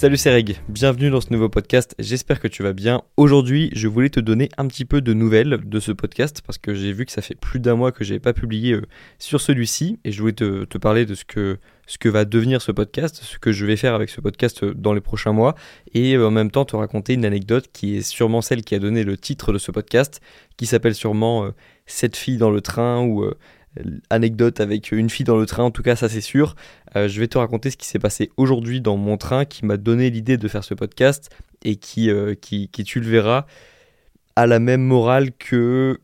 Salut c'est Reg, bienvenue dans ce nouveau podcast, j'espère que tu vas bien. Aujourd'hui je voulais te donner un petit peu de nouvelles de ce podcast parce que j'ai vu que ça fait plus d'un mois que je n'avais pas publié euh, sur celui-ci et je voulais te, parler de ce que, ce que va devenir ce podcast, ce que je vais faire avec ce podcast euh, dans les prochains mois et euh, en même temps te raconter une anecdote qui est sûrement celle qui a donné le titre de ce podcast qui s'appelle sûrement Cette fille dans le train ou anecdote avec une fille dans le train, en tout cas ça c'est sûr. Euh, je vais te raconter ce qui s'est passé aujourd'hui dans mon train qui m'a donné l'idée de faire ce podcast et qui, euh, qui, qui, tu le verras, a la même morale que,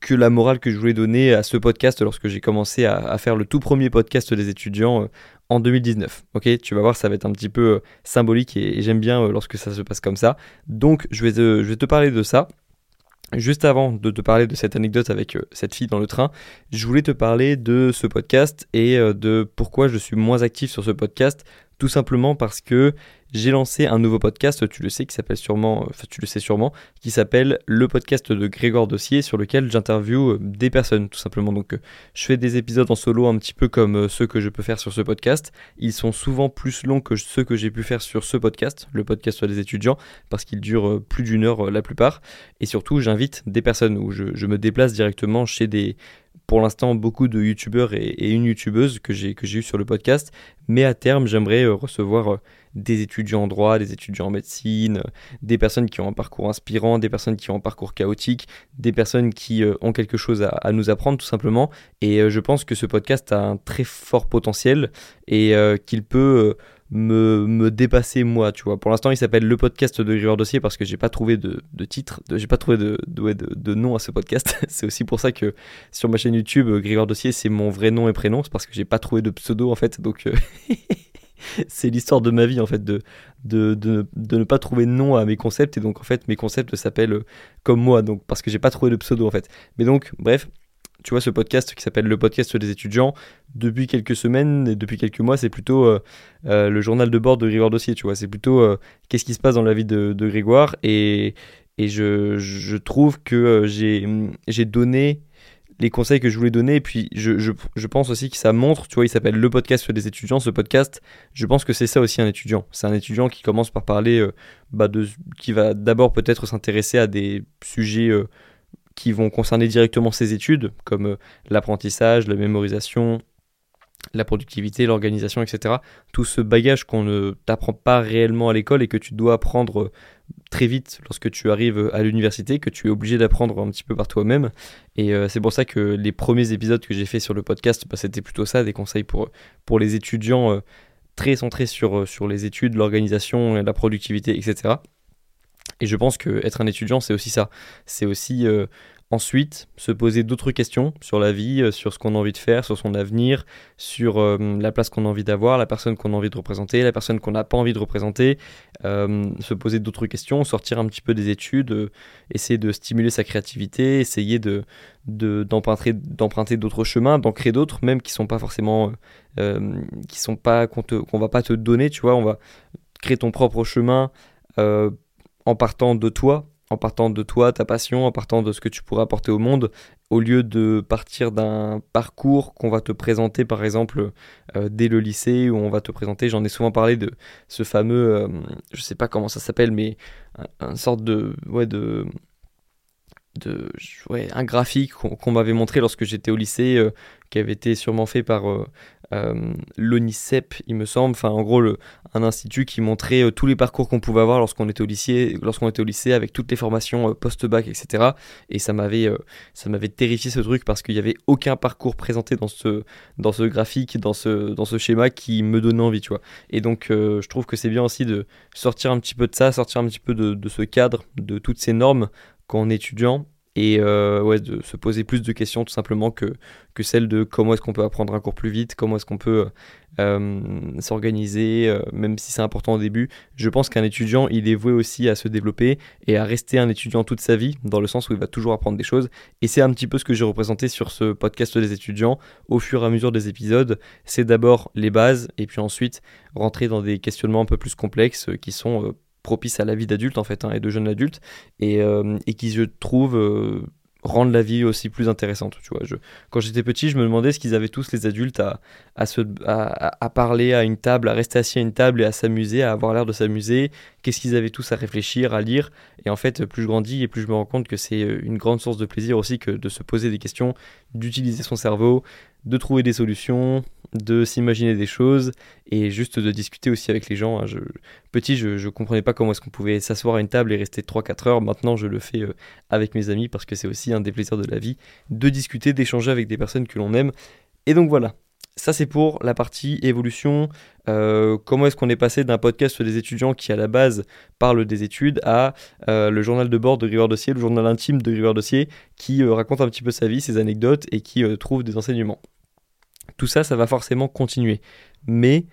que la morale que je voulais donner à ce podcast lorsque j'ai commencé à, faire le tout premier podcast des étudiants euh, en 2019. Ok, tu vas voir, ça va être un petit peu symbolique et, j'aime bien lorsque ça se passe comme ça. Donc je vais je vais te parler de ça. Juste avant de te parler de cette anecdote avec euh, cette fille dans le train, je voulais te parler de ce podcast et euh, de pourquoi je suis moins actif sur ce podcast tout simplement parce que j'ai lancé un nouveau podcast, tu le sais, qui s'appelle sûrement, enfin tu le sais sûrement, qui s'appelle le podcast de Grégoire Dossier, sur lequel j'interviewe euh, des personnes, tout simplement. Donc, euh, je fais des épisodes en solo un petit peu comme euh, ceux que je peux faire sur ce podcast. Ils sont souvent plus longs que ceux que j'ai pu faire sur ce podcast, le podcast des étudiants, parce qu'ils durent plus d'une heure la plupart. Et surtout, j'invite des personnes où je, je me déplace directement chez des pour l'instant beaucoup de youtubeurs et, une youtubeuse que j'ai eu sur le podcast mais à terme j'aimerais euh, recevoir euh, des étudiants en droit, des étudiants en médecine, euh, des personnes qui ont un parcours inspirant, des personnes qui ont un parcours chaotique, des personnes qui ont quelque chose à, nous apprendre tout simplement. Et je pense que ce podcast a un très fort potentiel et qu'il peut me, me, dépasser moi, tu vois. Pour l'instant, il s'appelle le podcast de Grégoire Dossier parce que j'ai pas trouvé de, de titre, j'ai pas trouvé de, de, de, nom à ce podcast. c'est aussi pour ça que sur ma chaîne YouTube, Grégoire Dossier, c'est mon vrai nom et prénom, c'est parce que j'ai pas trouvé de pseudo en fait, donc. Euh, c'est l'histoire de ma vie en fait de, de, de, de, ne pas trouver de nom à mes concepts et donc en fait mes concepts s'appellent comme moi donc parce que j'ai pas trouvé de pseudo en fait mais donc bref tu vois, ce podcast qui s'appelle le podcast des étudiants, depuis quelques semaines et depuis quelques mois, c'est plutôt euh, euh, le journal de bord de Grégoire Dossier, tu vois. C'est plutôt euh, qu'est-ce qui se passe dans la vie de, Grégoire. Et, et je, je, trouve que j'ai donné les conseils que je voulais donner. Et puis, je, je, pense aussi que ça montre, tu vois, il s'appelle le podcast des étudiants. Ce podcast, je pense que c'est ça aussi un étudiant. C'est un étudiant qui commence par parler, bah, de, qui va d'abord peut-être s'intéresser à des sujets qui vont concerner directement ses études, comme euh, l'apprentissage, la mémorisation, la productivité, l'organisation, etc. Tout ce bagage qu'on ne t'apprend pas réellement à l'école et que tu dois apprendre euh, très vite lorsque tu arrives à l'université, que tu es obligé d'apprendre un petit peu par toi-même. Et euh, c'est pour ça que les premiers épisodes que j'ai fait sur le podcast, bah, c'était plutôt ça, des conseils pour, les étudiants très centrés sur les études, l'organisation, la productivité, etc. Et je pense que être un étudiant, c'est aussi ça. C'est aussi euh, ensuite se poser d'autres questions sur la vie, euh, sur ce qu'on a envie de faire, sur son avenir, sur euh, la place qu'on a envie d'avoir, la personne qu'on a envie de représenter, la personne qu'on n'a pas envie de représenter, se poser d'autres questions, sortir un petit peu des études, essayer de stimuler sa créativité, essayer de d'emprunter d'autres chemins, d'en créer d'autres, même qui sont pas forcément qui sont pas qu'on qu'on va pas te donner, tu vois, on va créer ton propre chemin en partant de toi, en partant de toi, ta passion, en partant de ce que tu pourrais apporter au monde, au lieu de partir d'un parcours qu'on va te présenter, par exemple, euh, dès le lycée, où on va te présenter, j'en ai souvent parlé de ce fameux, euh, je sais pas comment ça s'appelle, mais un, de, ouais, de, de ouais, un graphique qu'on m'avait montré lorsque j'étais au lycée, euh, qui avait été sûrement fait par euh, l'ONICEP, il me semble, enfin en gros le, un institut qui montrait euh, tous les parcours qu'on pouvait avoir lorsqu'on était au lycée, lorsqu'on était au lycée avec toutes les formations post-bac, etc. Et ça m'avait, ça m'avait terrifié ce truc parce qu'il n'y avait aucun parcours présenté dans ce, dans ce graphique, dans ce, dans ce schéma qui me donnait envie, tu vois. Et donc je trouve que c'est bien aussi de sortir un petit peu de ça, sortir un petit peu de, de ce cadre, de toutes ces normes quand on est étudiant et euh, ouais, de se poser plus de questions tout simplement que, que celle de comment est-ce qu'on peut apprendre un cours plus vite, comment est-ce qu'on peut euh, s'organiser, euh, même si c'est important au début. Je pense qu'un étudiant, il est voué aussi à se développer et à rester un étudiant toute sa vie, dans le sens où il va toujours apprendre des choses. Et c'est un petit peu ce que j'ai représenté sur ce podcast des étudiants au fur et à mesure des épisodes. C'est d'abord les bases et puis ensuite rentrer dans des questionnements un peu plus complexes qui sont propice à la vie d'adulte en fait hein, et de jeunes adultes et, euh, et qui je trouve euh, rendre la vie aussi plus intéressante. Tu vois, je, quand j'étais petit, je me demandais ce qu'ils avaient tous les adultes à, à, se, à, à, parler à une table, à rester assis à une table et à s'amuser, à avoir l'air de s'amuser. Qu'est-ce qu'ils avaient tous à réfléchir, à lire? Et en fait, plus je grandis et plus je me rends compte que c'est une grande source de plaisir aussi que de se poser des questions, d'utiliser son cerveau, de trouver des solutions, de s'imaginer des choses et juste de discuter aussi avec les gens. Hein. Je, petit, je ne comprenais pas comment est-ce qu'on pouvait s'asseoir à une table et rester 3-4 heures. Maintenant, je le fais euh, avec mes amis parce que c'est aussi un des plaisirs de la vie de discuter, d'échanger avec des personnes que l'on aime. Et donc voilà, ça, c'est pour la partie évolution. Euh, comment est-ce qu'on est passé d'un podcast des étudiants qui, à la base, parle des études à euh, le journal de bord de River Dossier, le journal intime de River Dossier, qui raconte un petit peu sa vie, ses anecdotes et qui trouve des enseignements. Tout ça, ça va forcément continuer. Mais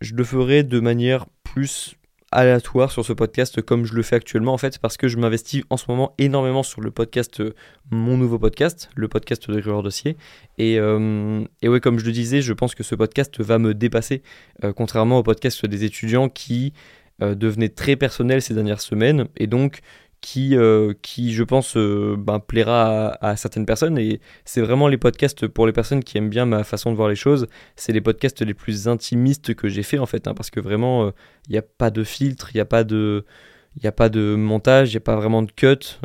je le ferai de manière plus aléatoire sur ce podcast comme je le fais actuellement en fait parce que je m'investis en ce moment énormément sur le podcast euh, mon nouveau podcast le podcast de River Dossier et, euh, ouais comme je le disais je pense que ce podcast va me dépasser euh, contrairement au podcast des étudiants qui devenaient très personnels ces dernières semaines et donc qui, euh, qui je pense, euh, ben, plaira à, certaines personnes. Et c'est vraiment les podcasts pour les personnes qui aiment bien ma façon de voir les choses. C'est les podcasts les plus intimistes que j'ai fait en fait, hein, parce que vraiment, il euh, n'y a pas de filtre, il n'y a pas de... A pas de montage, il n'y a pas vraiment de cut.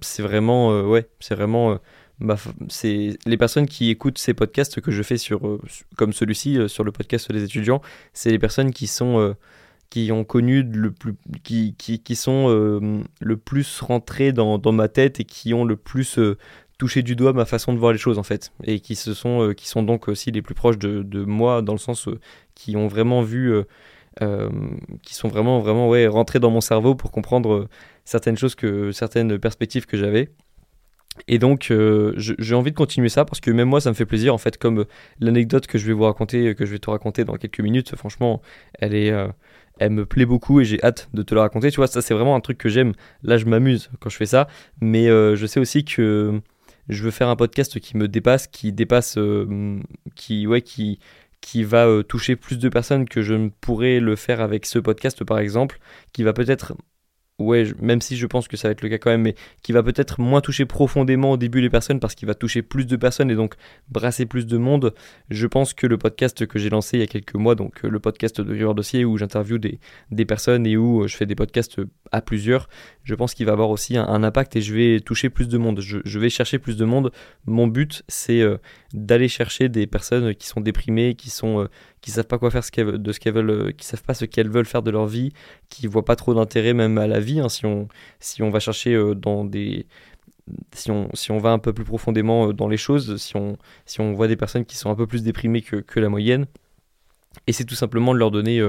c'est vraiment, ouais, c'est vraiment, les personnes qui écoutent ces podcasts que je fais sur, comme celui-ci, sur le podcast des étudiants, c'est les personnes qui sont qui ont connu le plus qui, qui, qui sont euh, le plus rentrés dans, ma tête et qui ont le plus euh, touché du doigt ma façon de voir les choses en fait et qui se sont euh, qui sont donc aussi les plus proches de, de moi dans le sens qui ont vraiment vu qui sont vraiment vraiment ouais rentrés dans mon cerveau pour comprendre certaines choses que certaines perspectives que j'avais et donc, j'ai envie de continuer ça parce que même moi, ça me fait plaisir. En fait, comme l'anecdote que je vais vous raconter, que je vais te raconter dans quelques minutes, franchement, elle est, elle me plaît beaucoup et j'ai hâte de te la raconter. Tu vois, ça c'est vraiment un truc que j'aime. Là, je m'amuse quand je fais ça, mais euh, je sais aussi que je veux faire un podcast qui me dépasse, qui dépasse, euh, qui ouais, qui va euh, toucher plus de personnes que je ne pourrais le faire avec ce podcast par exemple, qui va peut-être ouais, même si je pense que ça va être le cas quand même, mais qui va peut-être moins toucher profondément au début les personnes parce qu'il va toucher plus de personnes et donc brasser plus de monde. Je pense que le podcast que j'ai lancé il y a quelques mois, donc euh, le podcast de River Dossier où j'interviewe des, des personnes et où euh, je fais des podcasts à plusieurs, je pense qu'il va avoir aussi un, impact et je vais toucher plus de monde. Je, vais chercher plus de monde. Mon but, c'est euh, d'aller chercher des personnes qui sont déprimées, qui sont qui savent pas quoi faire de ce qu'elles veulent, euh, qui savent pas ce qu'elles veulent faire de leur vie, qui voient pas trop d'intérêt même à la vie. Hein, si on si on va chercher euh, dans des si on, si on va un peu plus profondément euh, dans les choses, si on, si on voit des personnes qui sont un peu plus déprimées que, que la moyenne, et c'est tout simplement de leur donner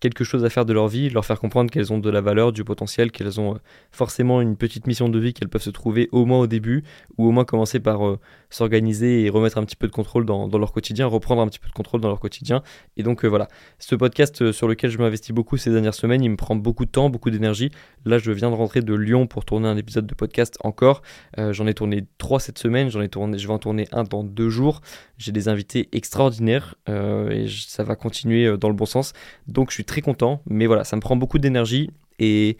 quelque chose à faire de leur vie, leur faire comprendre qu'elles ont de la valeur, du potentiel, qu'elles ont euh, forcément une petite mission de vie qu'elles peuvent se trouver au moins au début, ou au moins commencer par euh, s'organiser et remettre un petit peu de contrôle dans, leur quotidien, reprendre un petit peu de contrôle dans leur quotidien. Et donc euh, voilà, ce podcast sur lequel je m'investis beaucoup ces dernières semaines, il me prend beaucoup de temps, beaucoup d'énergie. Là, je viens de rentrer de Lyon pour tourner un épisode de podcast encore. j'en ai tourné trois cette semaine, j'en ai tourné, je vais en tourner un dans deux jours. J'ai des invités extraordinaires et ça va continuer dans le bon sens. Donc je suis très content, mais voilà, ça me prend beaucoup d'énergie et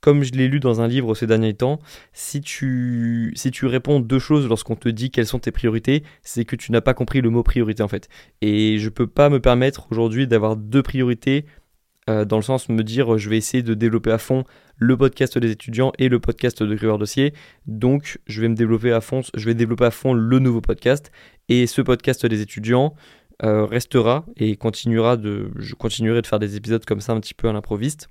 comme je l'ai lu dans un livre ces derniers temps, si tu, si tu réponds deux choses lorsqu'on te dit quelles sont tes priorités, c'est que tu n'as pas compris le mot priorité en fait. Et je peux pas me permettre aujourd'hui d'avoir deux priorités euh, dans le sens de me dire je vais essayer de développer à fond le podcast des étudiants et le podcast de River Dossier. Donc je vais me développer à fond, je vais développer à fond le nouveau podcast et ce podcast des étudiants. Euh, restera et continuera de, je continuerai de faire des épisodes comme ça un petit peu à l'improviste.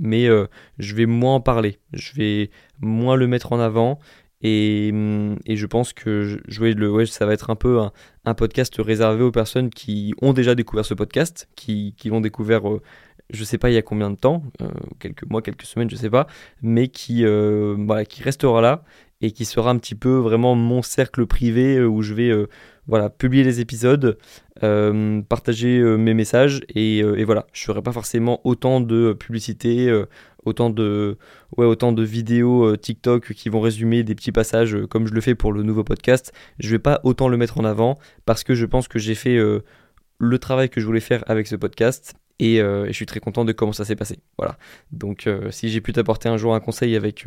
Mais euh, je vais moins en parler, je vais moins le mettre en avant. Et, mm, et, je pense que je, le, ça va être un peu un, podcast réservé aux personnes qui ont déjà découvert ce podcast, qui, qui l'ont découvert, je euh, je sais pas il y a combien de temps, quelques mois, quelques semaines, je sais pas, mais qui, qui restera là et qui sera un petit peu vraiment mon cercle privé où je vais voilà, publier les épisodes, euh, partager euh, mes messages et, euh, et, voilà, je ferai pas forcément autant de publicité, autant de ouais, autant de vidéos TikTok qui vont résumer des petits passages comme je le fais pour le nouveau podcast. Je vais pas autant le mettre en avant parce que je pense que j'ai fait le travail que je voulais faire avec ce podcast et, je suis très content de comment ça s'est passé. Voilà. Donc si j'ai pu t'apporter un jour un conseil avec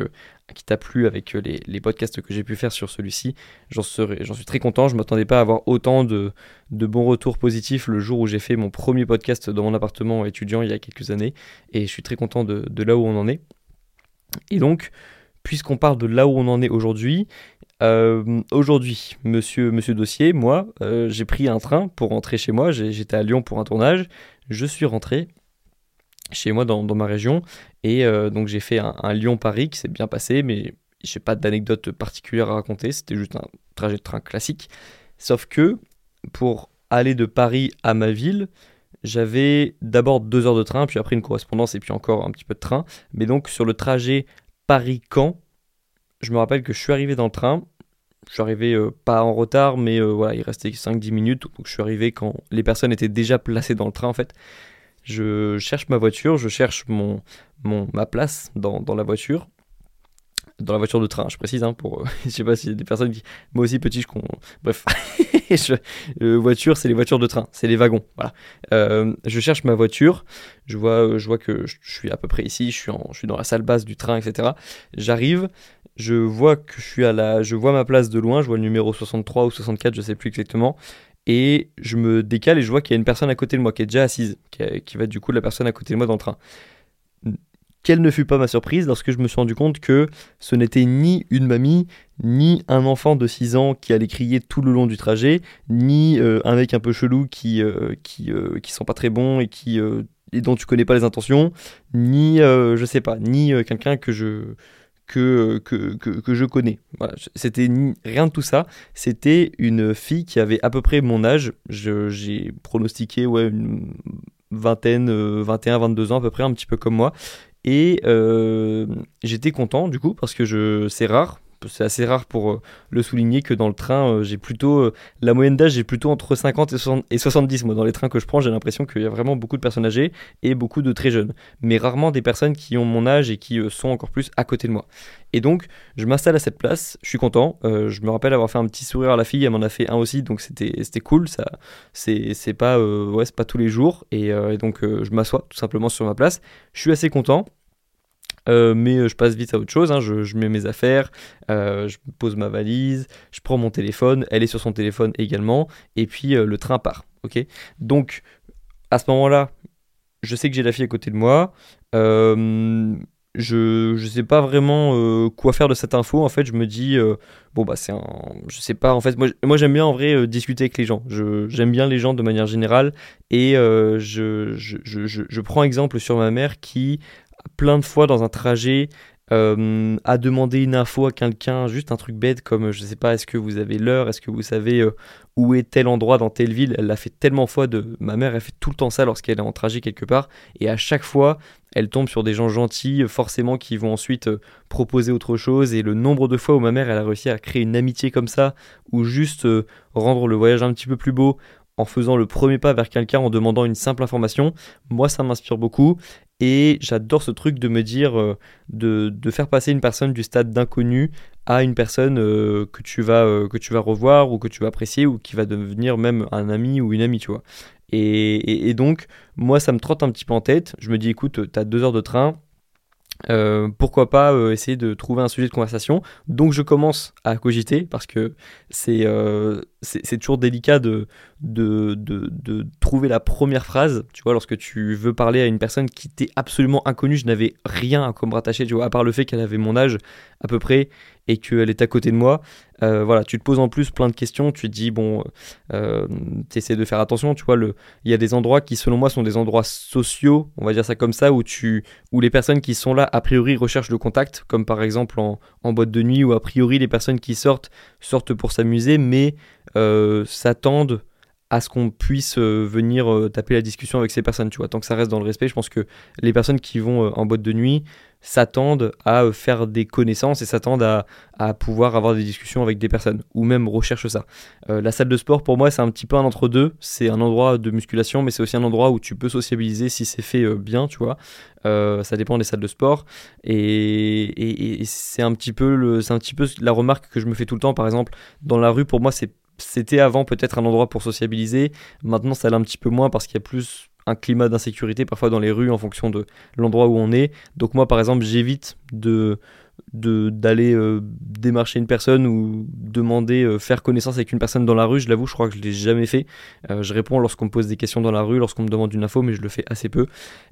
qui t'a plu avec les, podcasts que j'ai pu faire sur celui-ci, j'en suis très content. Je m'attendais pas à avoir autant de, de bons retours positifs le jour où j'ai fait mon premier podcast dans mon appartement étudiant il y a quelques années, et je suis très content de, de là où on en est. Et donc, puisqu'on parle de là où on en est aujourd'hui, euh, aujourd'hui, monsieur, Dossier, moi, euh, j'ai pris un train pour rentrer chez moi. J'étais à Lyon pour un tournage. Je suis rentré chez moi dans, ma région. Et euh, donc, j'ai fait un, Lyon-Paris qui s'est bien passé, mais j'ai pas d'anecdote particulière à raconter. C'était juste un trajet de train classique. Sauf que pour aller de Paris à ma ville, j'avais d'abord deux heures de train, puis après une correspondance et puis encore un petit peu de train. Mais donc, sur le trajet Paris-Caen, je me rappelle que je suis arrivé dans le train, je suis arrivé euh, pas en retard, mais euh, voilà, il restait 5-10 minutes. Donc je suis arrivé quand les personnes étaient déjà placées dans le train en fait. Je cherche ma voiture, je cherche mon, mon, ma place dans, dans la voiture dans la voiture de train, je précise, hein, pour, je sais pas s'il y a des personnes qui, moi aussi petit, je, bref, je, voiture, c'est les voitures de train, c'est les wagons, voilà. Euh, je cherche ma voiture, je vois, je vois que je, suis à peu près ici, je suis, en, je suis dans la salle basse du train, etc. J'arrive, je vois que je suis à la, je vois ma place de loin, je vois le numéro 63 ou 64, je sais plus exactement, et je me décale et je vois qu'il y a une personne à côté de moi qui est déjà assise, qui, qui va être du coup la personne à côté de moi dans le train. Quelle ne fut pas ma surprise lorsque je me suis rendu compte que ce n'était ni une mamie, ni un enfant de 6 ans qui allait crier tout le long du trajet, ni euh, un mec un peu chelou qui, euh, qui, euh, qui sent pas très bon et qui et dont tu connais pas les intentions, ni je sais pas, ni quelqu'un que je que, que, que, je connais. Voilà, c'était rien de tout ça. C'était une fille qui avait à peu près mon âge. J'ai pronostiqué ouais, une vingtaine, 21, 22 ans à peu près, un petit peu comme moi. Et euh, j'étais content du coup parce que je c'est rare c'est assez rare pour euh, le souligner que dans le train, euh, j'ai plutôt la moyenne d'âge, j'ai plutôt entre 50 et, 70. Moi, dans les trains que je prends, j'ai l'impression qu'il y a vraiment beaucoup de personnes âgées et beaucoup de très jeunes, mais rarement des personnes qui ont mon âge et qui sont encore plus à côté de moi. Et donc, je m'installe à cette place, je suis content. je me rappelle avoir fait un petit sourire à la fille, elle m'en a fait un aussi, donc c'était cool. Ça, c'est pas ouais, pas tous les jours, et, et donc je m'assois tout simplement sur ma place. Je suis assez content. Euh, mais euh, je passe vite à autre chose, hein. je, mets mes affaires, euh, je pose ma valise, je prends mon téléphone, elle est sur son téléphone également, et puis le train part. ok? Donc à ce moment-là, je sais que j'ai la fille à côté de moi, je ne sais pas vraiment quoi faire de cette info. En fait, je me dis, bon, bah, c'est un. Je sais pas, en fait, moi, moi j'aime bien en vrai discuter avec les gens. J'aime bien les gens de manière générale. Et je, je, je, je, prends exemple sur ma mère qui plein de fois dans un trajet euh, à demander une info à quelqu'un, juste un truc bête comme je sais pas, est-ce que vous avez l'heure, est-ce que vous savez euh, où est tel endroit dans telle ville? Elle l'a fait tellement fois de ma mère, elle fait tout le temps ça lorsqu'elle est en trajet quelque part et à chaque fois elle tombe sur des gens gentils, forcément qui vont ensuite euh, proposer autre chose et le nombre de fois où ma mère elle a réussi à créer une amitié comme ça ou juste rendre le voyage un petit peu plus beau en faisant le premier pas vers quelqu'un en demandant une simple information, moi ça m'inspire beaucoup et j'adore ce truc de me dire, euh, de, faire passer une personne du stade d'inconnu à une personne euh, que, tu vas, euh, que tu vas revoir ou que tu vas apprécier ou qui va devenir même un ami ou une amie, tu vois. Et, donc, moi, ça me trotte un petit peu en tête. Je me dis, écoute, tu as deux heures de train, euh, pourquoi pas euh, essayer de trouver un sujet de conversation. Donc je commence à cogiter parce que c'est euh, toujours délicat de de, de, trouver la première phrase. Tu vois, lorsque tu veux parler à une personne qui t'est absolument inconnue, je n'avais rien à quoi me rattacher, tu vois, à part le fait qu'elle avait mon âge à peu près et qu'elle est à côté de moi. Euh, voilà, tu te poses en plus plein de questions, tu te dis, bon, euh, tu essaies de faire attention, tu vois, il y a des endroits qui, selon moi, sont des endroits sociaux, on va dire ça comme ça, où, tu, où les personnes qui sont là, a priori, recherchent le contact, comme par exemple en, en boîte de nuit, où a priori, les personnes qui sortent, sortent pour s'amuser, mais euh, s'attendent à ce qu'on puisse venir taper la discussion avec ces personnes, tu vois, tant que ça reste dans le respect, je pense que les personnes qui vont en boîte de nuit, s'attendent à euh, faire des connaissances et s'attendent à, pouvoir avoir des discussions avec des personnes, ou même recherchent ça. Euh, la salle de sport, pour moi, c'est un petit peu un entre-deux. C'est un endroit de musculation, mais c'est aussi un endroit où tu peux sociabiliser si c'est fait euh, bien, tu vois. ça dépend des salles de sport. Et, c'est un, petit peu le, un petit peu la remarque que je me fais tout le temps. Par exemple, dans la rue, pour moi, c'est c'était avant peut-être un endroit pour sociabiliser. Maintenant, ça l'est un petit peu moins parce qu'il y a plus un climat d'insécurité parfois dans les rues en fonction de l'endroit où on est. Donc moi par exemple j'évite de d'aller euh, démarcher une personne ou demander euh, faire connaissance avec une personne dans la rue. Je l'avoue je crois que je l'ai jamais fait. Euh, je réponds lorsqu'on me pose des questions dans la rue lorsqu'on me demande une info mais je le fais assez peu.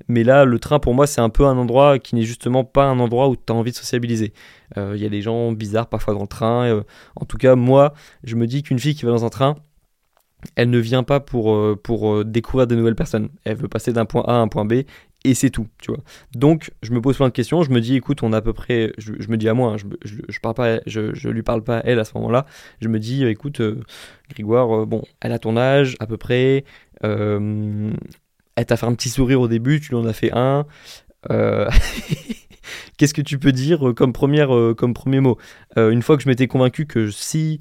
Mais là le train pour moi c'est un peu un endroit qui n'est justement pas un endroit où tu as envie de sociabiliser. Il y a des gens bizarres parfois dans le train. En tout cas moi je me dis qu'une fille qui va dans un train elle ne vient pas pour, pour découvrir de nouvelles personnes. Elle veut passer d'un point A à un point B et c'est tout, tu vois. Donc, je me pose plein de questions, je me dis, écoute, on a à peu près, je, me dis à moi, hein, je, je, parle pas, je, lui parle pas à elle à ce moment-là, je me dis, écoute, euh, Grégoire, euh, bon, elle a ton âge, à peu près, euh, elle t'a fait un petit sourire au début, tu lui en as fait un, qu'est-ce que tu peux dire comme, première, comme premier mot? Une fois que je m'étais convaincu que si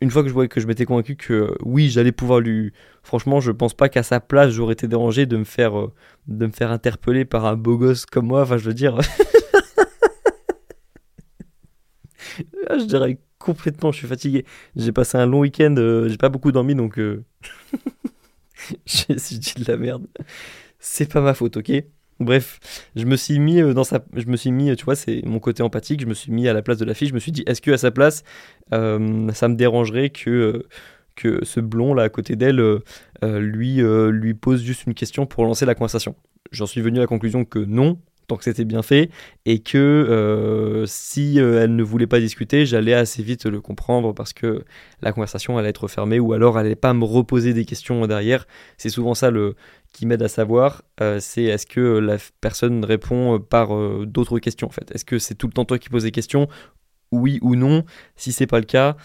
une fois que je voyais que je m'étais convaincu que oui, j'allais pouvoir lui. Franchement, je pense pas qu'à sa place, j'aurais été dérangé de me faire, euh, de me faire interpeller par un beau gosse comme moi. Enfin, je veux dire. Ah, je dirais complètement, je suis fatigué. J'ai passé un long week-end, euh, j'ai pas beaucoup dormi donc. Euh... j'ai dit de la merde. C'est pas ma faute, ok? Bref, je me suis mis euh, dans sa, je me suis mis, tu vois, c'est mon côté empathique. Je me suis mis à la place de la fille. Je me suis dit, est-ce que à sa place, euh, ça me dérangerait que euh, que ce blond là à côté d'elle lui lui pose juste une question pour lancer la conversation? J'en suis venu à la conclusion que non, tant que c'était bien fait, et que euh, si euh, elle ne voulait pas discuter, j'allais assez vite le comprendre parce que la conversation allait être fermée, ou alors elle n'allait pas me reposer des questions derrière. C'est souvent ça qui m'aide à savoir, euh, c'est est-ce que la personne répond par d'autres questions en fait? Est-ce que c'est tout le temps toi qui poses des questions? Oui ou non? Si c'est pas le cas,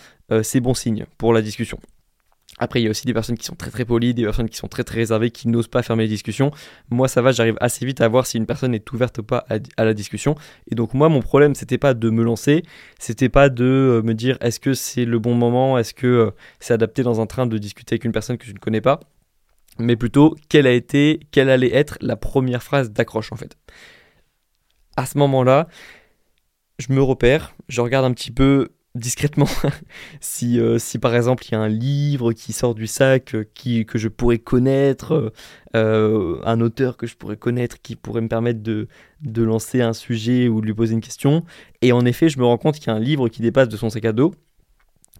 c'est bon signe pour la discussion. Après, il y a aussi des personnes qui sont très très polies, des personnes qui sont très très réservées, qui n'osent pas fermer les discussions. Moi, ça va, j'arrive assez vite à voir si une personne est ouverte ou pas à, la discussion. Et donc, moi, mon problème, c'était pas de me lancer, c'était pas de euh, me dire est-ce que c'est le bon moment, est-ce que euh, c'est adapté dans un train de discuter avec une personne que je ne connais pas, mais plutôt quelle a été, quelle allait être la première phrase d'accroche en fait. À ce moment-là, je me repère, je regarde un petit peu discrètement si, euh, si par exemple il y a un livre qui sort du sac euh, qui, que je pourrais connaître, euh, un auteur que je pourrais connaître qui pourrait me permettre de, de lancer un sujet ou de lui poser une question. Et en effet, je me rends compte qu'il y a un livre qui dépasse de son sac à dos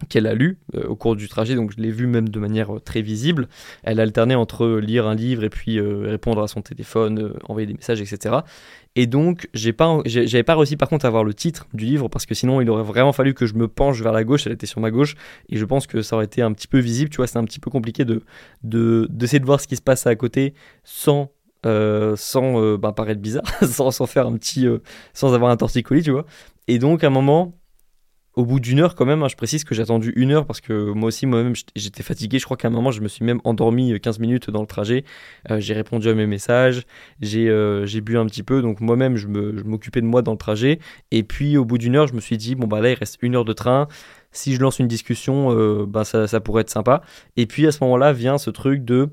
qu'elle a lu euh, au cours du trajet, donc je l'ai vu même de manière euh, très visible. Elle alternait entre lire un livre et puis euh, répondre à son téléphone, envoyer des messages, etc. Et donc, j'ai pas, j'avais pas réussi par contre à avoir le titre du livre parce que sinon il aurait vraiment fallu que je me penche vers la gauche. Elle était sur ma gauche et je pense que ça aurait été un petit peu visible. Tu vois, c'est un petit peu compliqué de, de d'essayer de voir ce qui se passe à côté sans sans bah, paraître bizarre, sans, sans, faire un petit, sans avoir un torticolis, tu vois. Et donc à un moment, au bout d'une heure quand même, hein, je précise que j'ai attendu une heure parce que moi aussi moi-même j'étais fatigué, je crois qu'à un moment je me suis même endormi 15 euh, minutes dans le trajet, euh, j'ai répondu à mes messages, j'ai euh, bu un petit peu, donc moi-même je m'occupais de moi dans le trajet, et puis au bout d'une heure je me suis dit bon bah là il reste une heure de train, si je lance une discussion bah ça, ça pourrait être sympa, et puis à ce moment-là vient ce truc de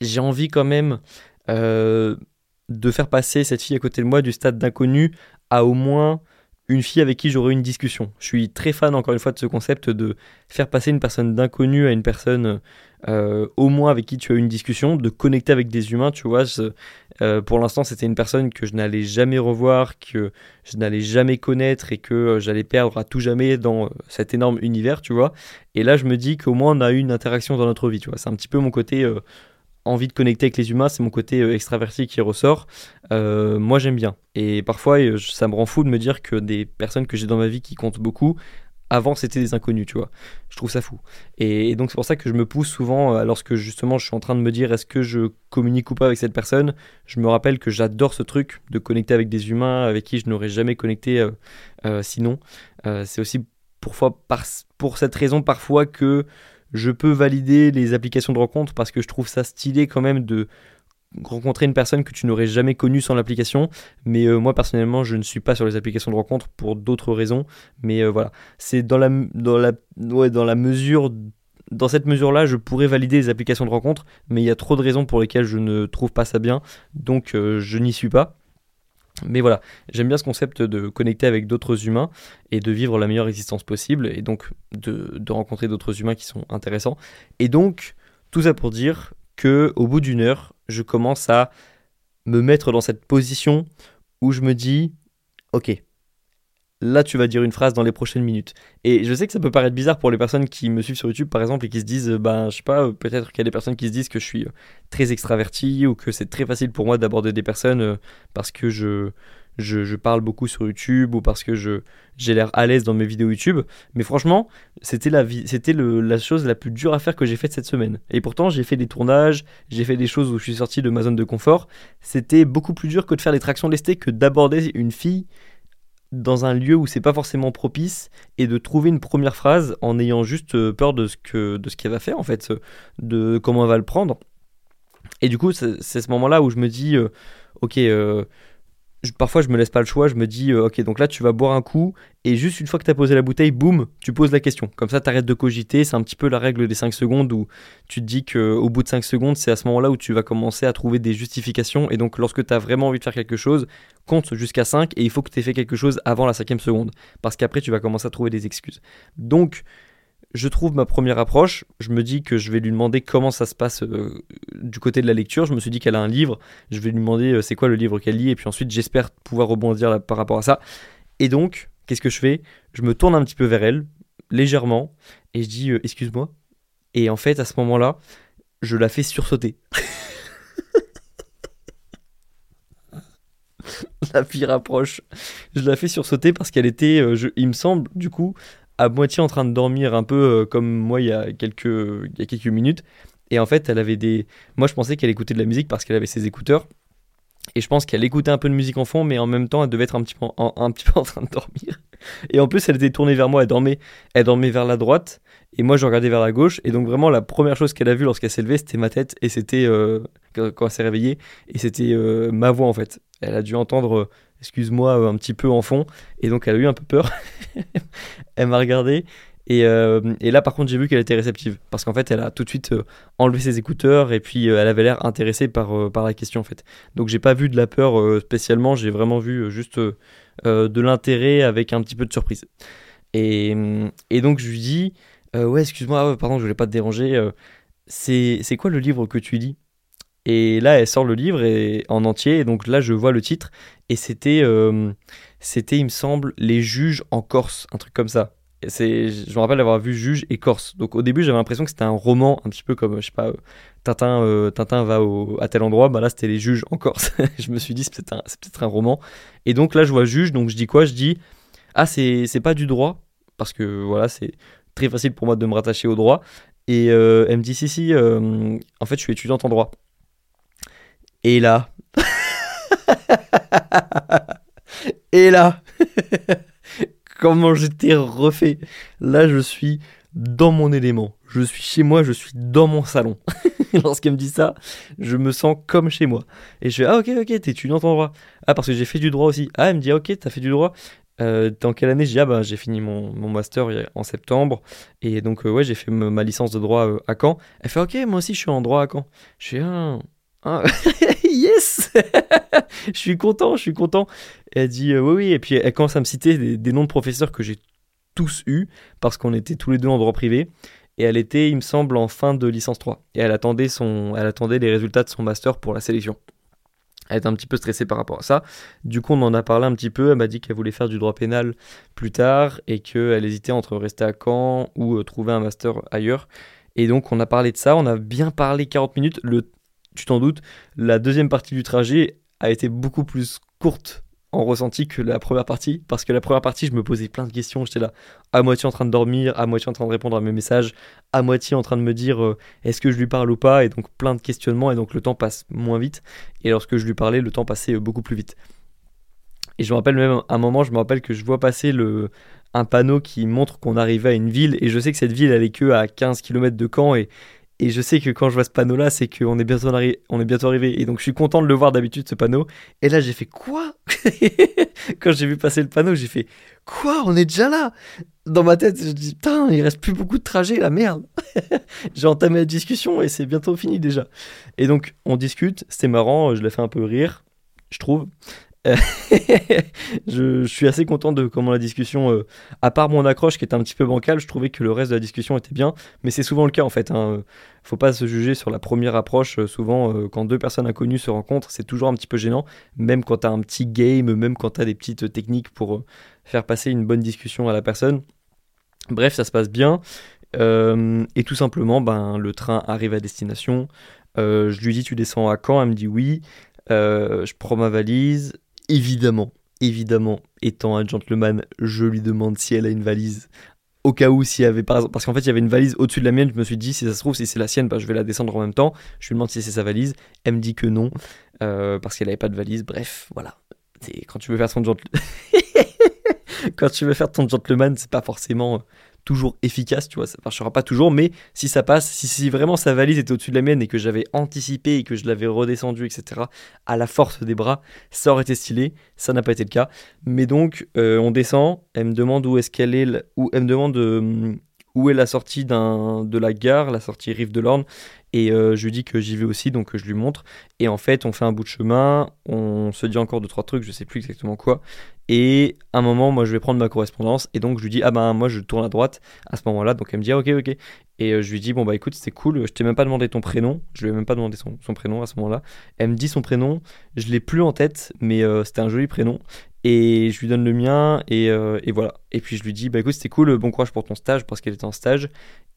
j'ai envie quand même de faire passer cette fille à côté de moi du stade d'inconnu à au moins une fille avec qui j'aurais une discussion. Je suis très fan encore une fois de ce concept de faire passer une personne d'inconnu à une personne euh, au moins avec qui tu as une discussion, de connecter avec des humains, tu vois. Euh, pour l'instant, c'était une personne que je n'allais jamais revoir, que je n'allais jamais connaître et que euh, j'allais perdre à tout jamais dans cet énorme univers, tu vois. Et là, je me dis qu'au moins on a eu une interaction dans notre vie, tu vois. C'est un petit peu mon côté envie de connecter avec les humains, c'est mon côté euh, extraverti qui ressort. Euh, moi, j'aime bien. Et parfois, euh, ça me rend fou de me dire que des personnes que j'ai dans ma vie qui comptent beaucoup, avant, c'était des inconnus, tu vois. Je trouve ça fou. Et, donc, c'est pour ça que je me pousse souvent, lorsque justement je suis en train de me dire est-ce que je communique ou pas avec cette personne, je me rappelle que j'adore ce truc de connecter avec des humains avec qui je n'aurais jamais connecté sinon. c'est aussi pour, pour cette raison parfois que je peux valider les applications de rencontre parce que je trouve ça stylé quand même de rencontrer une personne que tu n'aurais jamais connue sans l'application. Mais euh, moi personnellement, je ne suis pas sur les applications de rencontre pour d'autres raisons. Mais euh, voilà, c'est dans la, dans, la, ouais, dans la mesure dans cette mesure-là, je pourrais valider les applications de rencontre, mais il y a trop de raisons pour lesquelles je ne trouve pas ça bien, donc euh, je n'y suis pas. Mais voilà, j'aime bien ce concept de connecter avec d'autres humains et de vivre la meilleure existence possible et donc de, rencontrer d'autres humains qui sont intéressants. Et donc, tout ça pour dire que au bout d'une heure, je commence à me mettre dans cette position où je me dis, ok, là tu vas dire une phrase dans les prochaines minutes. Et je sais que ça peut paraître bizarre pour les personnes qui me suivent sur YouTube par exemple et qui se disent, ben je sais pas, peut-être qu'il y a des personnes qui se disent que je suis très extraverti ou que c'est très facile pour moi d'aborder des personnes euh, parce que je, je, parle beaucoup sur YouTube ou parce que je, j'ai l'air à l'aise dans mes vidéos YouTube. Mais franchement, c'était, la, c'était la chose la plus dure à faire que j'ai faite cette semaine. Et pourtant, j'ai fait des tournages, j'ai fait des choses où je suis sorti de ma zone de confort. C'était beaucoup plus dur que de faire des tractions lestées que d'aborder une fille dans un lieu où c'est pas forcément propice et de trouver une première phrase en ayant juste euh, peur de ce que de ce qu'elle va faire en fait de comment elle va le prendre. Et du coup c'est, ce moment là où je me dis euh, ok euh, parfois je me laisse pas le choix, je me dis euh, ok donc là tu vas boire un coup et juste une fois que tu as posé la bouteille, boum, tu poses la question. Comme ça tu arrêtes de cogiter, c'est un petit peu la règle des 5 secondes où tu te dis qu'au bout de 5 secondes c'est à ce moment-là où tu vas commencer à trouver des justifications et donc lorsque tu as vraiment envie de faire quelque chose, compte jusqu'à 5 et il faut que tu aies fait quelque chose avant la cinquième seconde parce qu'après tu vas commencer à trouver des excuses. Donc je trouve ma première approche. Je me dis que je vais lui demander comment ça se passe euh, du côté de la lecture. Je me suis dit qu'elle a un livre. Je vais lui demander euh, c'est quoi le livre qu'elle lit. Et puis ensuite, j'espère pouvoir rebondir par rapport à ça. Et donc, qu'est-ce que je fais? Je me tourne un petit peu vers elle, légèrement, et je dis euh, excuse-moi. Et en fait, à ce moment-là, je la fais sursauter. la pire approche. Je la fais sursauter parce qu'elle était, il me semble, du coup, à moitié en train de dormir, un peu euh, comme moi il y, a quelques, il y a quelques minutes. Et en fait, elle avait des. Moi, je pensais qu'elle écoutait de la musique parce qu'elle avait ses écouteurs. Et je pense qu'elle écoutait un peu de musique en fond, mais en même temps, elle devait être un petit peu en, un petit peu en train de dormir. Et en plus, elle était tournée vers moi, elle dormait, elle dormait vers la droite, et moi, je regardais vers la gauche. Et donc, vraiment, la première chose qu'elle a vue lorsqu'elle s'est levée, c'était ma tête, et c'était euh, quand elle s'est réveillée, et c'était euh, ma voix en fait. Elle a dû entendre excuse-moi, euh, un petit peu en fond. Et donc elle a eu un peu peur. elle m'a regardé. Et, euh, et, là, par contre, j'ai vu qu'elle était réceptive. Parce qu'en fait, elle a tout de suite euh, enlevé ses écouteurs et puis elle avait l'air intéressée par, la question, en fait. Donc, j'ai pas vu de la peur spécialement. J'ai vraiment vu juste de l'intérêt avec un petit peu de surprise. Et, et donc, je lui dis Ouais, excuse-moi, pardon, je voulais pas te déranger. c'est quoi le livre que tu lis? Et là, elle sort le livre en entier. Et donc là, je vois le titre. Et c'était, euh, c'était, il me semble, Les juges en Corse, un truc comme ça. Je me rappelle d'avoir vu Juge et Corse. Donc au début, j'avais l'impression que c'était un roman, un petit peu comme, je sais pas, Tintin, euh, Tintin va à tel endroit. Bah là, c'était Les juges en Corse. je me suis dit, c'est peut-être un, c'est peut-être un roman. Et donc là, je vois Juge. Donc je dis quoi? Je dis, ah, c'est, c'est pas du droit. Parce que voilà, c'est très facile pour moi de me rattacher au droit. Et euh, elle me dit, si, si, en fait, je suis étudiante en droit. Et là. Et là. Comment j'étais refait. Là, je suis dans mon élément. Je suis chez moi, je suis dans mon salon. Lorsqu'elle me dit ça, je me sens comme chez moi. Et je fais Ah, ok, ok, t'es étudiante en droit. Ah, parce que j'ai fait du droit aussi. Ah, elle me dit Ok, t'as fait du droit. Euh, dans quelle année? Je dis Ah, bah, j'ai fini mon, master en septembre. Et donc, euh, ouais, j'ai fait ma licence de droit euh, à Caen. Elle fait Ok, moi aussi, je suis en droit à Caen. Je fais Ah. Ah. yes Je suis content, je suis content. elle dit euh, oui, oui. Et puis elle commence à me citer des, noms de professeurs que j'ai tous eus parce qu'on était tous les deux en droit privé. Et elle était, il me semble, en fin de licence 3. Et elle attendait, son, elle attendait les résultats de son master pour la sélection. Elle était un petit peu stressée par rapport à ça. Du coup, on en a parlé un petit peu. Elle m'a dit qu'elle voulait faire du droit pénal plus tard et qu'elle hésitait entre rester à Caen ou euh, trouver un master ailleurs. Et donc, on a parlé de ça. On a bien parlé 40 minutes. Le tu t'en doutes, la deuxième partie du trajet a été beaucoup plus courte en ressenti que la première partie, parce que la première partie, je me posais plein de questions, j'étais là, à moitié en train de dormir, à moitié en train de répondre à mes messages, à moitié en train de me dire euh, est-ce que je lui parle ou pas, et donc plein de questionnements, et donc le temps passe moins vite, et lorsque je lui parlais, le temps passait euh, beaucoup plus vite. Et je me rappelle même un moment, je me rappelle que je vois passer le, un panneau qui montre qu'on arrivait à une ville, et je sais que cette ville, elle est que à 15 km de Caen, et et je sais que quand je vois ce panneau-là, c'est qu'on est, bientôt on est bientôt arrivé. Et donc je suis content de le voir d'habitude, ce panneau. Et là, j'ai fait quoi? Quand j'ai vu passer le panneau, j'ai fait quoi? On est déjà là? Dans ma tête, je dis putain, il reste plus beaucoup de trajet, la merde. j'ai entamé la discussion et c'est bientôt fini déjà. Et donc on discute, c'était marrant, je l'ai fait un peu rire, je trouve. je, suis assez content de comment la discussion, euh, à part mon accroche qui était un petit peu bancal, je trouvais que le reste de la discussion était bien, mais c'est souvent le cas en fait. Hein. Faut pas se juger sur la première approche. souvent, quand deux personnes inconnues se rencontrent, c'est toujours un petit peu gênant, même quand tu as un petit game, même quand tu as des petites techniques pour faire passer une bonne discussion à la personne. Bref, ça se passe bien. et tout simplement, ben, le train arrive à destination. je lui dis tu descends à Caen, elle me dit oui. Euh, je prends ma valise. Évidemment, évidemment, étant un gentleman, je lui demande si elle a une valise. Au cas où, s'il y avait par parce qu'en fait, il y avait une valise au-dessus de la mienne, je me suis dit, si ça se trouve, si c'est la sienne, bah, je vais la descendre en même temps. Je lui demande si c'est sa valise. Elle me dit que non, euh, parce qu'elle n'avait pas de valise. Bref, voilà. Quand tu veux faire ton gentleman. quand tu veux faire ton gentleman, c'est pas forcément toujours efficace, tu vois, ça marchera pas toujours, mais si ça passe, si, vraiment sa valise était au-dessus de la mienne et que j'avais anticipé et que je l'avais redescendu, etc., à la force des bras, ça aurait été stylé, ça n'a pas été le cas. Mais donc, euh, on descend, elle me demande où est-ce qu'elle est, où, elle me demande euh, où est la sortie de la gare, la sortie Rive de l'Orne, et euh, je lui dis que j'y vais aussi, donc je lui montre. Et en fait, on fait un bout de chemin, on se dit encore deux, trois trucs, je sais plus exactement quoi. Et à un moment, moi, je vais prendre ma correspondance. Et donc, je lui dis, ah ben, moi, je tourne à droite à ce moment-là. Donc, elle me dit, ah, ok, ok. Et euh, je lui dis, bon, bah écoute, c'était cool. Je t'ai même pas demandé ton prénom. Je lui ai même pas demandé son, prénom à ce moment-là. Elle me dit son prénom. Je l'ai plus en tête, mais euh, c'était un joli prénom. Et je lui donne le mien. Et, et, voilà. Et puis, je lui dis, bah écoute, c'était cool. Bon courage pour ton stage parce qu'elle était en stage.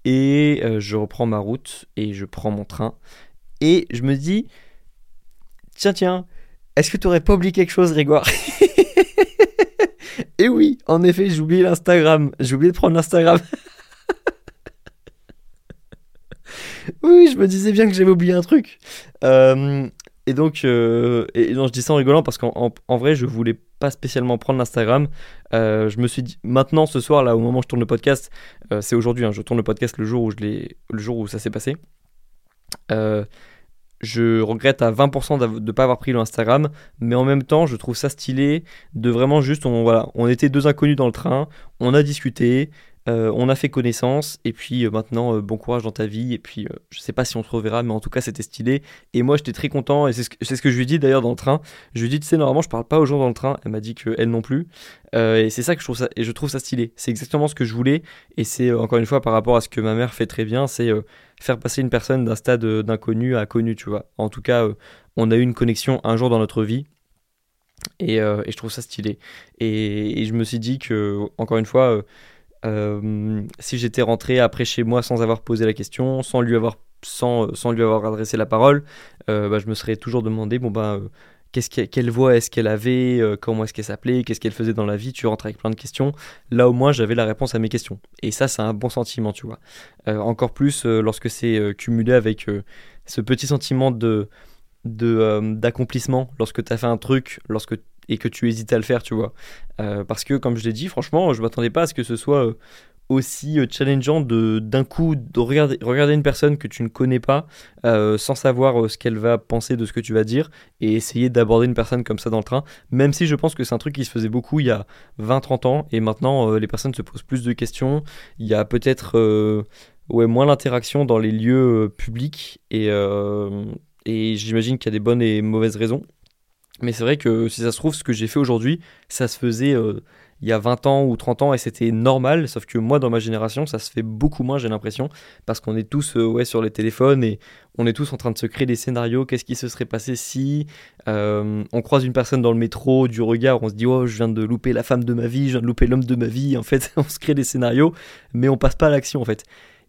Et je reprends ma route et je prends mon train. Et je me dis, tiens, tiens, est-ce que tu aurais pas oublié quelque chose, Grégoire? Et oui, en effet, j'ai oublié l'Instagram. J'ai oublié de prendre l'Instagram. oui, je me disais bien que j'avais oublié un truc. Euh, et donc, euh, et je dis ça en rigolant parce qu'en en, vrai, je voulais pas spécialement prendre l'Instagram. Euh, je me suis dit, maintenant, ce soir, là, au moment où je tourne le podcast, c'est aujourd'hui, hein, je tourne le podcast le jour où, je le jour où ça s'est passé je regrette à 20% de ne pas avoir pris l'Instagram, mais en même temps, je trouve ça stylé de vraiment juste, on, voilà, on était deux inconnus dans le train, on a discuté, euh, on a fait connaissance, et puis euh, maintenant, euh, bon courage dans ta vie, et puis je sais pas si on se reverra, mais en tout cas, c'était stylé, et moi, j'étais très content, et c'est ce, ce que je lui dis d'ailleurs dans le train, je lui dis, tu sais, normalement, je parle pas aux gens dans le train, elle m'a dit qu'elle non plus, et c'est ça que je trouve ça, et je trouve ça stylé, c'est exactement ce que je voulais, et c'est encore une fois par rapport à ce que ma mère fait très bien, c'est faire passer une personne d'un stade d'inconnu à connu, tu vois. En tout cas, on a eu une connexion un jour dans notre vie. Et, euh, je trouve ça stylé. Et, je me suis dit que, encore une fois, si j'étais rentré après chez moi sans avoir posé la question, sans lui avoir, sans, sans lui avoir adressé la parole, bah, je me serais toujours demandé, bon bah quelle voix est-ce qu'elle avait, euh, comment est-ce qu'elle s'appelait, qu'est-ce qu'elle faisait dans la vie, tu rentres avec plein de questions. Là au moins j'avais la réponse à mes questions. Et ça c'est un bon sentiment, tu vois. Euh, encore plus euh, lorsque c'est cumulé avec ce petit sentiment de d'accomplissement lorsque tu as fait un truc lorsque et que tu hésites à le faire, tu vois. parce que comme je l'ai dit, franchement, je m'attendais pas à ce que ce soit aussi euh, challengeant de d'un coup de regarder, regarder une personne que tu ne connais pas euh, sans savoir euh, ce qu'elle va penser de ce que tu vas dire et essayer d'aborder une personne comme ça dans le train. Même si je pense que c'est un truc qui se faisait beaucoup il y a 20-30 ans et maintenant les personnes se posent plus de questions. Il y a peut-être ouais, moins l'interaction dans les lieux publics et, et j'imagine qu'il y a des bonnes et mauvaises raisons mais c'est vrai que si ça se trouve ce que j'ai fait aujourd'hui ça se faisait il y a 20 ans ou 30 ans et c'était normal, sauf que moi dans ma génération ça se fait beaucoup moins j'ai l'impression, parce qu'on est tous euh, ouais, sur les téléphones et on est tous en train de se créer des scénarios, qu'est-ce qui se serait passé si euh, on croise une personne dans le métro, du regard, on se dit oh je viens de louper la femme de ma vie, je viens de louper l'homme de ma vie, en fait on se crée des scénarios, mais on passe pas à l'action en fait.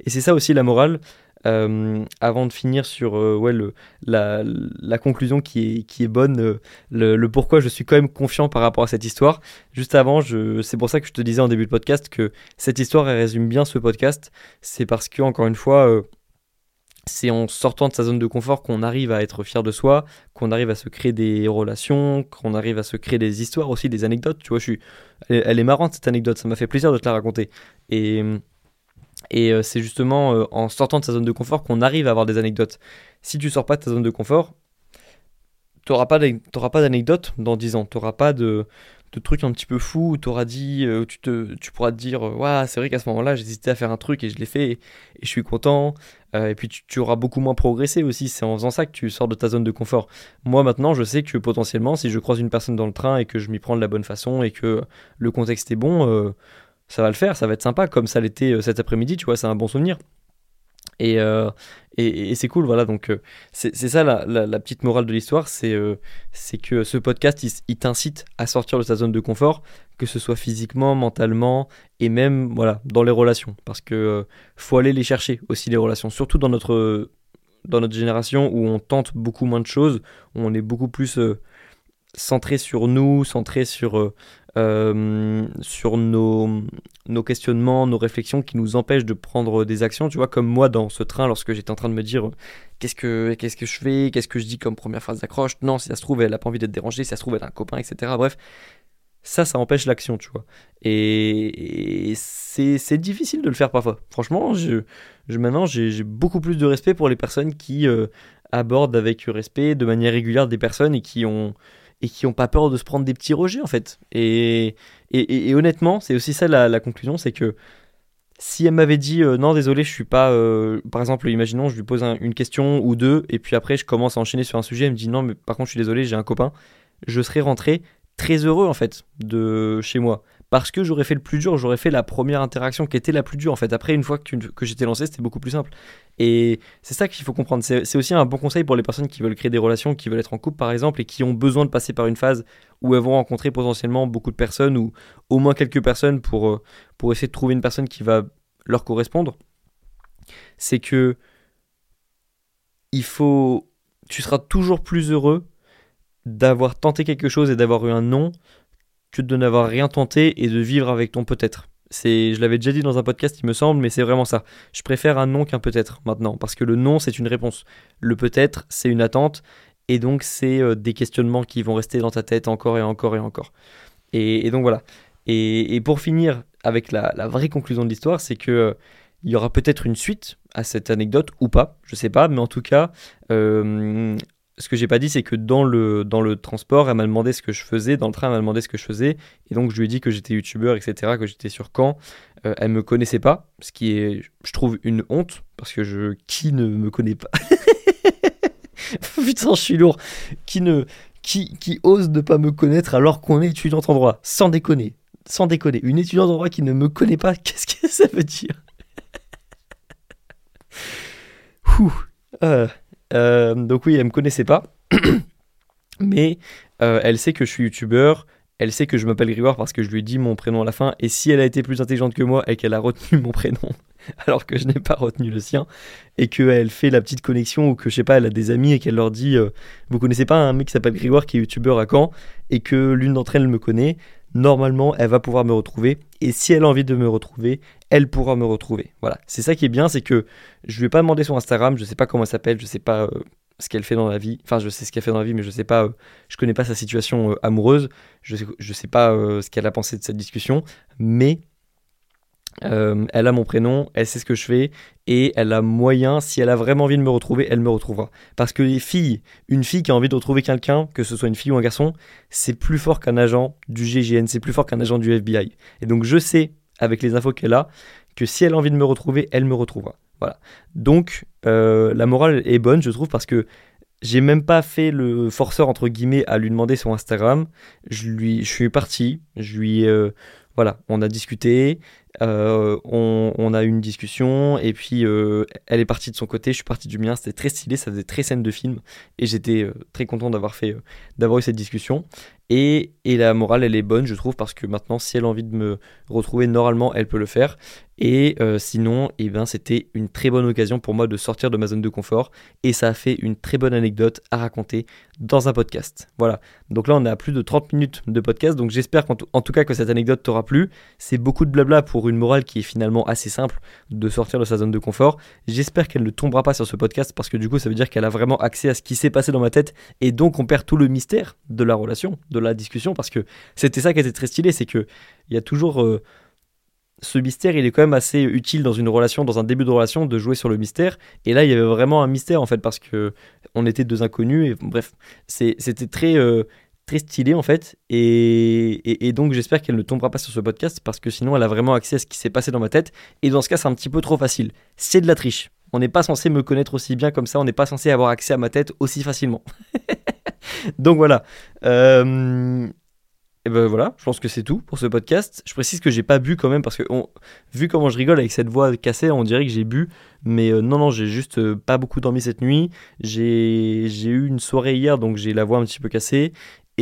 Et c'est ça aussi la morale, euh, avant de finir sur euh, ouais, le, la, conclusion qui est, qui est bonne, euh, le, pourquoi je suis quand même confiant par rapport à cette histoire. Juste avant, c'est pour ça que je te disais en début de podcast que cette histoire elle résume bien ce podcast. C'est parce que, encore une fois, c'est en sortant de sa zone de confort qu'on arrive à être fier de soi, qu'on arrive à se créer des relations, qu'on arrive à se créer des histoires aussi, des anecdotes. Tu vois, je suis, elle, elle est marrante cette anecdote, ça m'a fait plaisir de te la raconter. Et et euh, c'est justement euh, en sortant de sa zone de confort qu'on arrive à avoir des anecdotes. Si tu sors pas de ta zone de confort, tu n'auras pas d'anecdote dans 10 ans. Tu n'auras pas de de trucs un petit peu fous où t'auras dit, euh, tu, te, tu pourras te dire, ouais, c'est vrai qu'à ce moment-là, j'hésitais à faire un truc et je l'ai fait et, je suis content. et puis tu, auras beaucoup moins progressé aussi. C'est en faisant ça que tu sors de ta zone de confort. Moi maintenant, je sais que potentiellement, si je croise une personne dans le train et que je m'y prends de la bonne façon et que le contexte est bon, ça va le faire, ça va être sympa, comme ça l'était cet après-midi, tu vois, c'est un bon souvenir. Euh, et, et, c'est cool, voilà. Donc, euh, c'est ça la, la, petite morale de l'histoire c'est euh, que ce podcast, il, t'incite à sortir de ta zone de confort, que ce soit physiquement, mentalement et même voilà, dans les relations. Parce que faut aller les chercher aussi, les relations. Surtout dans notre, dans notre génération où on tente beaucoup moins de choses, où on est beaucoup plus centré sur nous, centré sur euh, sur nos, nos questionnements, nos réflexions qui nous empêchent de prendre des actions. Tu vois, comme moi dans ce train, lorsque j'étais en train de me dire qu'est-ce que, qu'est-ce que je fais, qu'est-ce que je dis comme première phrase d'accroche. Non, si ça se trouve, elle a pas envie d'être dérangée, si ça se trouve, elle a un copain, etc. Bref, ça, ça empêche l'action, tu vois. Et, c'est, difficile de le faire parfois. Franchement, je, maintenant, j'ai, beaucoup plus de respect pour les personnes qui euh, abordent avec respect, de manière régulière, des personnes et qui ont et qui n'ont pas peur de se prendre des petits rejets en fait. Et, et, honnêtement, c'est aussi ça la, conclusion, c'est que si elle m'avait dit euh, non désolé je suis pas euh, par exemple imaginons je lui pose une question ou deux et puis après je commence à enchaîner sur un sujet elle me dit non mais par contre je suis désolé j'ai un copain je serais rentré très heureux en fait de chez moi parce que j'aurais fait le plus dur, j'aurais fait la première interaction qui était la plus dure en fait. Après, une fois que, j'étais lancé, c'était beaucoup plus simple. Et c'est ça qu'il faut comprendre. C'est aussi un bon conseil pour les personnes qui veulent créer des relations, qui veulent être en couple par exemple, et qui ont besoin de passer par une phase où elles vont rencontrer potentiellement beaucoup de personnes ou au moins quelques personnes pour, euh, pour essayer de trouver une personne qui va leur correspondre. C'est que il faut. Tu seras toujours plus heureux d'avoir tenté quelque chose et d'avoir eu un non que de n'avoir rien tenté et de vivre avec ton peut-être. C'est, je l'avais déjà dit dans un podcast, il me semble, mais c'est vraiment ça. Je préfère un non qu'un peut-être maintenant, parce que le non, c'est une réponse. Le peut-être, c'est une attente, et donc c'est euh, des questionnements qui vont rester dans ta tête encore et encore et encore. Et, donc voilà. Et, pour finir avec la, vraie conclusion de l'histoire, c'est que euh, il y aura peut-être une suite à cette anecdote ou pas, je sais pas, mais en tout cas, euh, ce que j'ai pas dit, c'est que dans le, dans le transport, elle m'a demandé ce que je faisais, dans le train, elle m'a demandé ce que je faisais, et donc je lui ai dit que j'étais youtubeur, etc., que j'étais sur Caen. Euh, elle me connaissait pas, ce qui est, je trouve, une honte, parce que je, qui ne me connaît pas? Putain, je suis lourd. Qui ne, qui, qui ose ne pas me connaître alors qu'on est étudiante en droit? Sans déconner, sans déconner. Une étudiante en droit qui ne me connaît pas, qu'est-ce que ça veut dire? Ouh, euh, euh, donc oui, elle me connaissait pas. Mais euh, elle sait que je suis youtubeur. Elle sait que je m'appelle Grégoire parce que je lui ai dit mon prénom à la fin. Et si elle a été plus intelligente que moi et qu'elle a retenu mon prénom alors que je n'ai pas retenu le sien, et qu'elle fait la petite connexion ou que je sais pas, elle a des amis et qu'elle leur dit euh, Vous connaissez pas un mec qui s'appelle Grégoire qui est youtubeur à Caen et que l'une d'entre elles me connaît, normalement elle va pouvoir me retrouver. Et si elle a envie de me retrouver, elle pourra me retrouver. Voilà, c'est ça qui est bien, c'est que je lui ai pas demandé son Instagram, je sais pas comment elle s'appelle, je sais pas euh, ce qu'elle fait dans la vie. Enfin, je sais ce qu'elle fait dans la vie, mais je sais pas, euh, je connais pas sa situation euh, amoureuse, je sais, je sais pas ce qu'elle a pensé de cette discussion, mais elle a mon prénom, elle sait ce que je fais et elle a moyen, si elle a vraiment envie de me retrouver, elle me retrouvera. Parce que les filles, une fille qui a envie de retrouver quelqu'un, que ce soit une fille ou un garçon, c'est plus fort qu'un agent du GGN, c'est plus fort qu'un agent du FBI. Et donc je sais, avec les infos qu'elle a, que si elle a envie de me retrouver, elle me retrouvera. Voilà. Donc euh, la morale est bonne, je trouve, parce que j'ai même pas fait le forceur entre guillemets à lui demander son Instagram. Je lui, je suis parti, je lui, euh, voilà, on a discuté, euh, on, a eu une discussion et puis euh, elle est partie de son côté, je suis parti du mien. C'était très stylé, ça faisait très scène de film et j'étais euh, très content d'avoir fait, d'avoir eu cette discussion. Et, la morale, elle est bonne, je trouve, parce que maintenant, si elle a envie de me retrouver, normalement, elle peut le faire. Et sinon, eh ben, c'était une très bonne occasion pour moi de sortir de ma zone de confort. Et ça a fait une très bonne anecdote à raconter dans un podcast. Voilà. Donc là, on est à plus de 30 minutes de podcast. Donc j'espère qu'en tout cas que cette anecdote t'aura plu. C'est beaucoup de blabla pour une morale qui est finalement assez simple de sortir de sa zone de confort. J'espère qu'elle ne tombera pas sur ce podcast parce que du coup ça veut dire qu'elle a vraiment accès à ce qui s'est passé dans ma tête et donc on perd tout le mystère de la relation, de la discussion parce que c'était ça qui était très stylé, c'est que il y a toujours euh, ce mystère, il est quand même assez utile dans une relation, dans un début de relation, de jouer sur le mystère. Et là, il y avait vraiment un mystère en fait parce que on était deux inconnus et bref, c'était très euh, très stylée en fait. Et, et, donc j'espère qu'elle ne tombera pas sur ce podcast parce que sinon elle a vraiment accès à ce qui s'est passé dans ma tête. Et dans ce cas, c'est un petit peu trop facile. C'est de la triche. On n'est pas censé me connaître aussi bien comme ça, on n'est pas censé avoir accès à ma tête aussi facilement. donc voilà. Euh, et ben voilà, je pense que c'est tout pour ce podcast. Je précise que j'ai pas bu quand même parce que vu comment je rigole avec cette voix cassée, on dirait que j'ai bu. Mais euh, non, non, j'ai juste euh, pas beaucoup dormi cette nuit. J'ai eu une soirée hier donc j'ai la voix un petit peu cassée.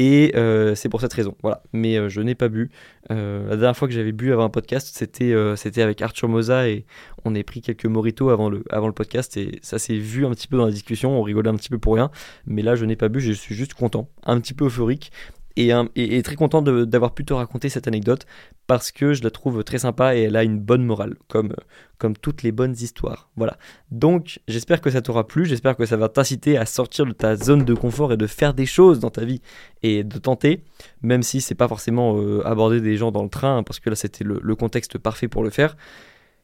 Et euh, c'est pour cette raison. Voilà. Mais je n'ai pas bu. la dernière fois que j'avais bu avant un podcast, c'était c'était avec Arthur Moza et on a pris quelques moritos avant le, avant le podcast. Et ça s'est vu un petit peu dans la discussion. On rigolait un petit peu pour rien. Mais là, je n'ai pas bu. Je suis juste content. Un petit peu euphorique et, très content d'avoir pu te raconter cette anecdote parce que je la trouve très sympa et elle a une bonne morale, comme, comme toutes les bonnes histoires. Voilà. Donc, j'espère que ça t'aura plu, j'espère que ça va t'inciter à sortir de ta zone de confort et de faire des choses dans ta vie et de tenter, même si c'est pas forcément euh, aborder des gens dans le train, hein, parce que là c'était le, le contexte parfait pour le faire.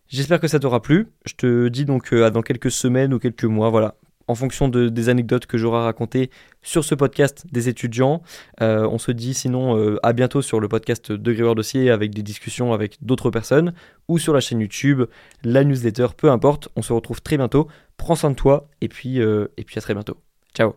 J'espère que ça t'aura plu. Je te dis donc euh, à dans quelques semaines ou quelques mois, voilà, en fonction de, des anecdotes que j'aurai racontées sur ce podcast des étudiants. Euh, on se dit sinon euh, à bientôt sur le podcast de Grégoire Dossier avec des discussions avec d'autres personnes ou sur la chaîne YouTube, la newsletter, peu importe. On se retrouve très bientôt. Prends soin de toi et puis, euh, et puis à très bientôt. Ciao